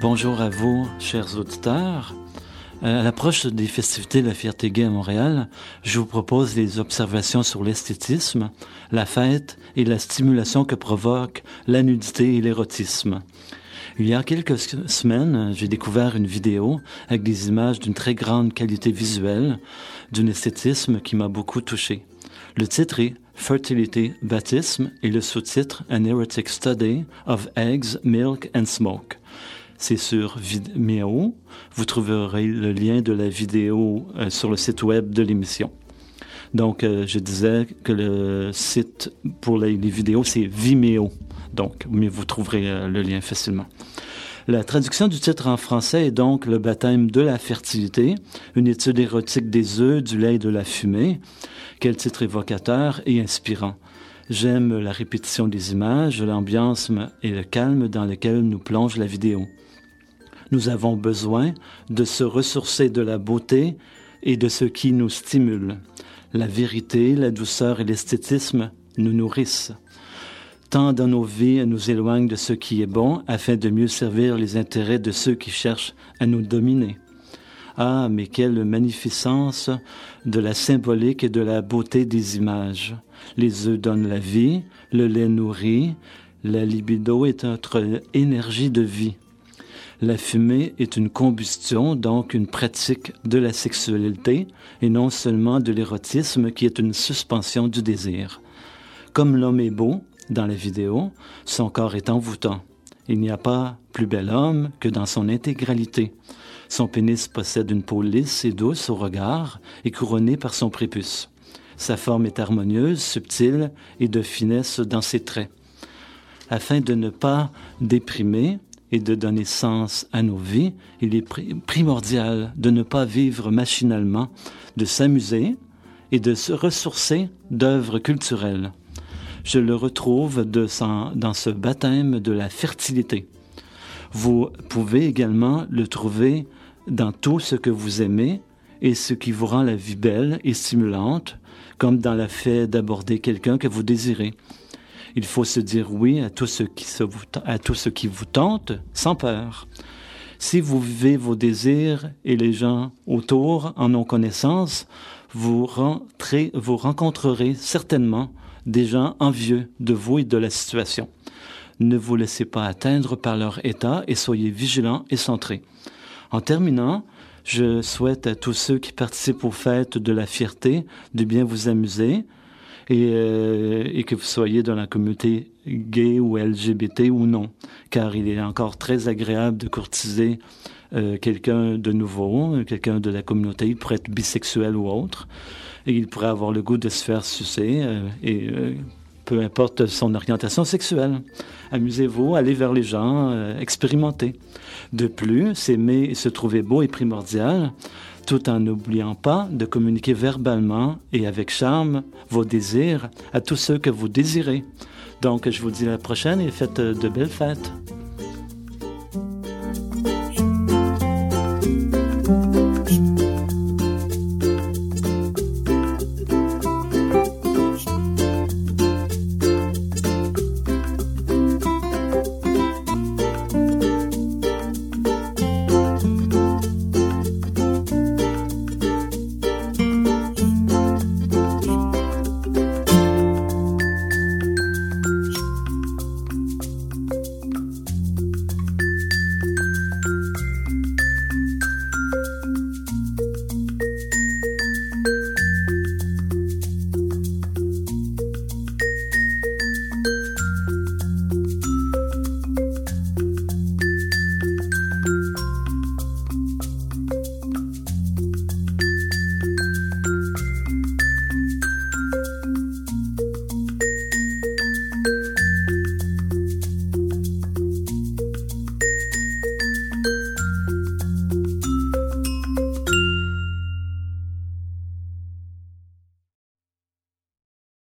bonjour à vous, chers auditeurs. Euh, à l'approche des festivités de la fierté gay à Montréal, je vous propose des observations sur l'esthétisme, la fête et la stimulation que provoque la nudité et l'érotisme. Il y a quelques semaines, j'ai découvert une vidéo avec des images d'une très grande qualité visuelle, d'un esthétisme qui m'a beaucoup touché. Le titre est Fertility, Baptisme et le sous-titre An Erotic Study of Eggs, Milk and Smoke. C'est sur Vimeo. Vous trouverez le lien de la vidéo euh, sur le site web de l'émission. Donc, euh, je disais que le site pour les, vidéos, c'est Vimeo. Donc, mais vous trouverez euh, le lien facilement. La traduction du titre en français est donc Le baptême de la fertilité, une étude érotique des œufs, du lait et de la fumée. Quel titre évocateur et inspirant. J'aime la répétition des images, l'ambiance et le calme dans lequel nous plonge la vidéo. Nous avons besoin de se ressourcer de la beauté et de ce qui nous stimule. La vérité, la douceur et l'esthétisme nous nourrissent. Tant dans nos vies nous éloignent de ce qui est bon afin de mieux servir les intérêts de ceux qui cherchent à nous dominer. Ah, mais quelle magnificence de la symbolique et de la beauté des images. Les œufs donnent la vie, le lait nourrit, la libido est notre énergie de vie. La fumée est une combustion, donc une pratique de la sexualité et non seulement de l'érotisme qui est une suspension du désir. Comme l'homme est beau dans la vidéo, son corps est envoûtant. Il n'y a pas plus bel homme que dans son intégralité. Son pénis possède une peau lisse et douce au regard et couronnée par son prépuce. Sa forme est harmonieuse, subtile et de finesse dans ses traits. Afin de ne pas déprimer et de donner sens à nos vies, il est primordial de ne pas vivre machinalement, de s'amuser et de se ressourcer d'œuvres culturelles. Je le retrouve dans ce baptême de la fertilité. Vous pouvez également le trouver dans tout ce que vous aimez et ce qui vous rend la vie belle et stimulante, comme dans la fait d'aborder quelqu'un que vous désirez. Il faut se dire oui à tout ce qui, vous, à tout ce qui vous tente sans peur. Si vous vivez vos désirs et les gens autour en ont connaissance, vous, rentrez, vous rencontrerez certainement des gens envieux de vous et de la situation. Ne vous laissez pas atteindre par leur état et soyez vigilants et centrés. En terminant, je souhaite à tous ceux qui participent aux fêtes de la fierté de bien vous amuser et, euh, et que vous soyez dans la communauté gay ou LGBT ou non, car il est encore très agréable de courtiser euh, quelqu'un de nouveau, quelqu'un de la communauté, il pourrait être bisexuel ou autre, et il pourrait avoir le goût de se faire sucer euh, et euh, peu importe son orientation sexuelle. Amusez-vous, allez vers les gens, euh, expérimentez. De plus, s'aimer et se trouver beau est primordial, tout en n'oubliant pas de communiquer verbalement et avec charme vos désirs à tous ceux que vous désirez. Donc, je vous dis à la prochaine et faites de belles fêtes.